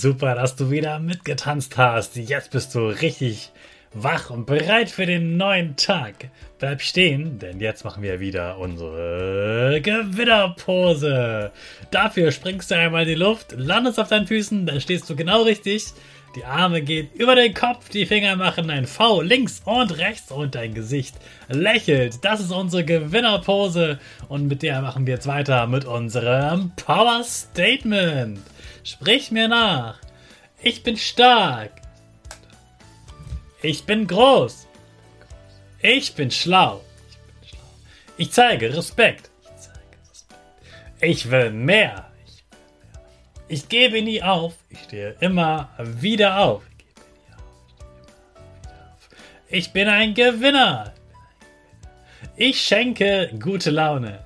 Super, dass du wieder mitgetanzt hast. Jetzt bist du richtig wach und bereit für den neuen Tag. Bleib stehen, denn jetzt machen wir wieder unsere Gewitterpose. Dafür springst du einmal in die Luft, landest auf deinen Füßen, dann stehst du genau richtig. Die Arme gehen über den Kopf, die Finger machen ein V links und rechts und dein Gesicht lächelt. Das ist unsere Gewinnerpose und mit der machen wir jetzt weiter mit unserem Power Statement. Sprich mir nach. Ich bin stark. Ich bin groß. Ich bin schlau. Ich zeige Respekt. Ich will mehr. Ich gebe nie auf. Ich stehe immer wieder auf. Ich bin ein Gewinner. Ich schenke gute Laune.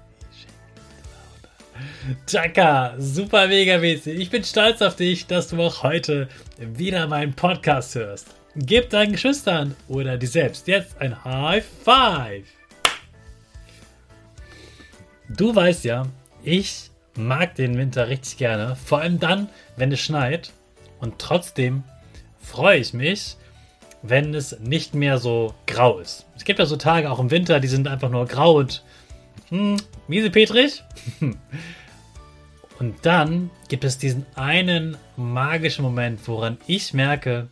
Chaka, super mega mäßig. Ich bin stolz auf dich, dass du auch heute wieder meinen Podcast hörst. Gib deinen Geschwistern oder dir selbst jetzt ein High Five. Du weißt ja, ich mag den Winter richtig gerne. Vor allem dann, wenn es schneit. Und trotzdem freue ich mich, wenn es nicht mehr so grau ist. Es gibt ja so Tage auch im Winter, die sind einfach nur grau und hm, miese Petrich. Und dann gibt es diesen einen magischen Moment, woran ich merke,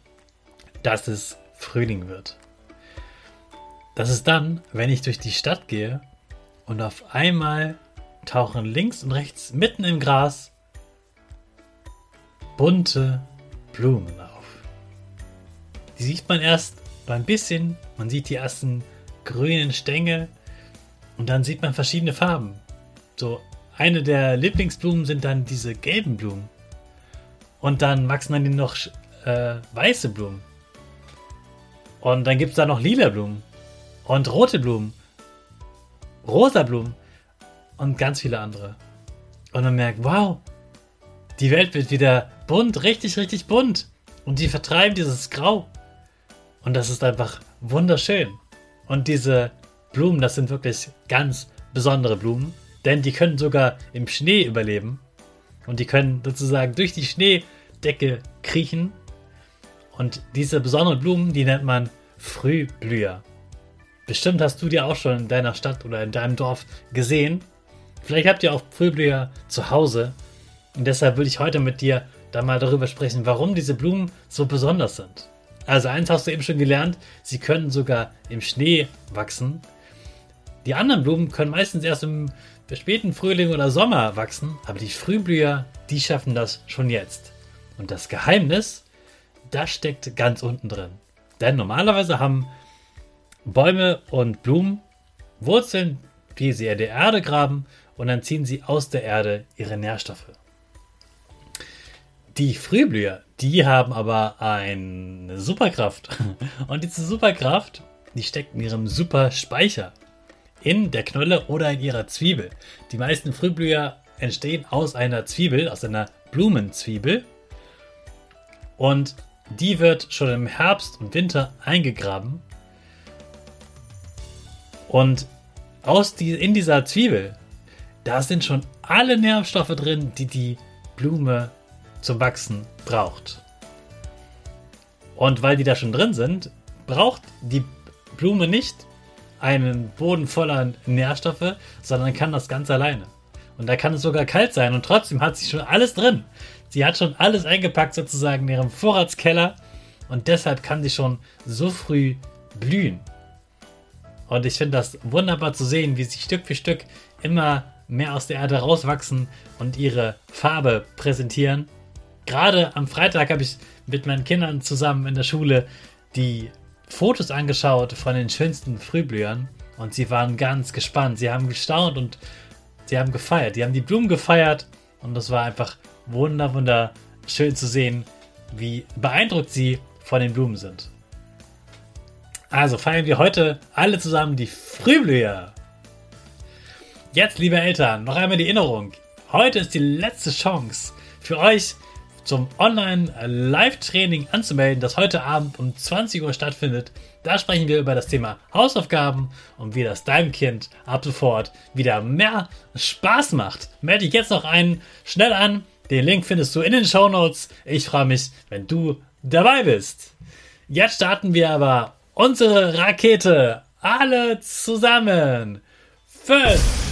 dass es Frühling wird. Das ist dann, wenn ich durch die Stadt gehe und auf einmal tauchen links und rechts mitten im Gras bunte Blumen auf. Die sieht man erst ein bisschen, man sieht die ersten grünen Stängel und dann sieht man verschiedene Farben. So eine der Lieblingsblumen sind dann diese gelben Blumen. Und dann wachsen dann noch äh, weiße Blumen. Und dann gibt es da noch lila Blumen. Und rote Blumen. Rosa Blumen. Und ganz viele andere. Und man merkt, wow, die Welt wird wieder bunt, richtig, richtig bunt. Und die vertreiben dieses Grau. Und das ist einfach wunderschön. Und diese Blumen, das sind wirklich ganz besondere Blumen. Denn die können sogar im Schnee überleben. Und die können sozusagen durch die Schneedecke kriechen. Und diese besonderen Blumen, die nennt man Frühblüher. Bestimmt hast du die auch schon in deiner Stadt oder in deinem Dorf gesehen. Vielleicht habt ihr auch Frühblüher zu Hause. Und deshalb würde ich heute mit dir da mal darüber sprechen, warum diese Blumen so besonders sind. Also eins hast du eben schon gelernt, sie können sogar im Schnee wachsen. Die anderen Blumen können meistens erst im späten Frühling oder Sommer wachsen, aber die Frühblüher, die schaffen das schon jetzt. Und das Geheimnis, das steckt ganz unten drin. Denn normalerweise haben Bäume und Blumen Wurzeln, die sie in der Erde graben und dann ziehen sie aus der Erde ihre Nährstoffe. Die Frühblüher, die haben aber eine Superkraft. Und diese Superkraft, die steckt in ihrem Superspeicher in der Knolle oder in ihrer Zwiebel. Die meisten Frühblüher entstehen aus einer Zwiebel, aus einer Blumenzwiebel. Und die wird schon im Herbst und Winter eingegraben. Und aus die, in dieser Zwiebel, da sind schon alle Nährstoffe drin, die die Blume zum Wachsen braucht. Und weil die da schon drin sind, braucht die Blume nicht einen Boden voller Nährstoffe, sondern kann das ganz alleine. Und da kann es sogar kalt sein und trotzdem hat sie schon alles drin. Sie hat schon alles eingepackt sozusagen in ihrem Vorratskeller und deshalb kann sie schon so früh blühen. Und ich finde das wunderbar zu sehen, wie sie Stück für Stück immer mehr aus der Erde rauswachsen und ihre Farbe präsentieren. Gerade am Freitag habe ich mit meinen Kindern zusammen in der Schule die Fotos angeschaut von den schönsten Frühblühern und sie waren ganz gespannt. Sie haben gestaunt und sie haben gefeiert. Die haben die Blumen gefeiert und es war einfach wunder, wunderschön zu sehen, wie beeindruckt sie von den Blumen sind. Also feiern wir heute alle zusammen die Frühblüher. Jetzt, liebe Eltern, noch einmal die Erinnerung. Heute ist die letzte Chance für euch, zum Online-Live-Training anzumelden, das heute Abend um 20 Uhr stattfindet. Da sprechen wir über das Thema Hausaufgaben und wie das deinem Kind ab sofort wieder mehr Spaß macht. Melde dich jetzt noch einen schnell an. Den Link findest du in den Show Notes. Ich freue mich, wenn du dabei bist. Jetzt starten wir aber unsere Rakete. Alle zusammen. Fünf,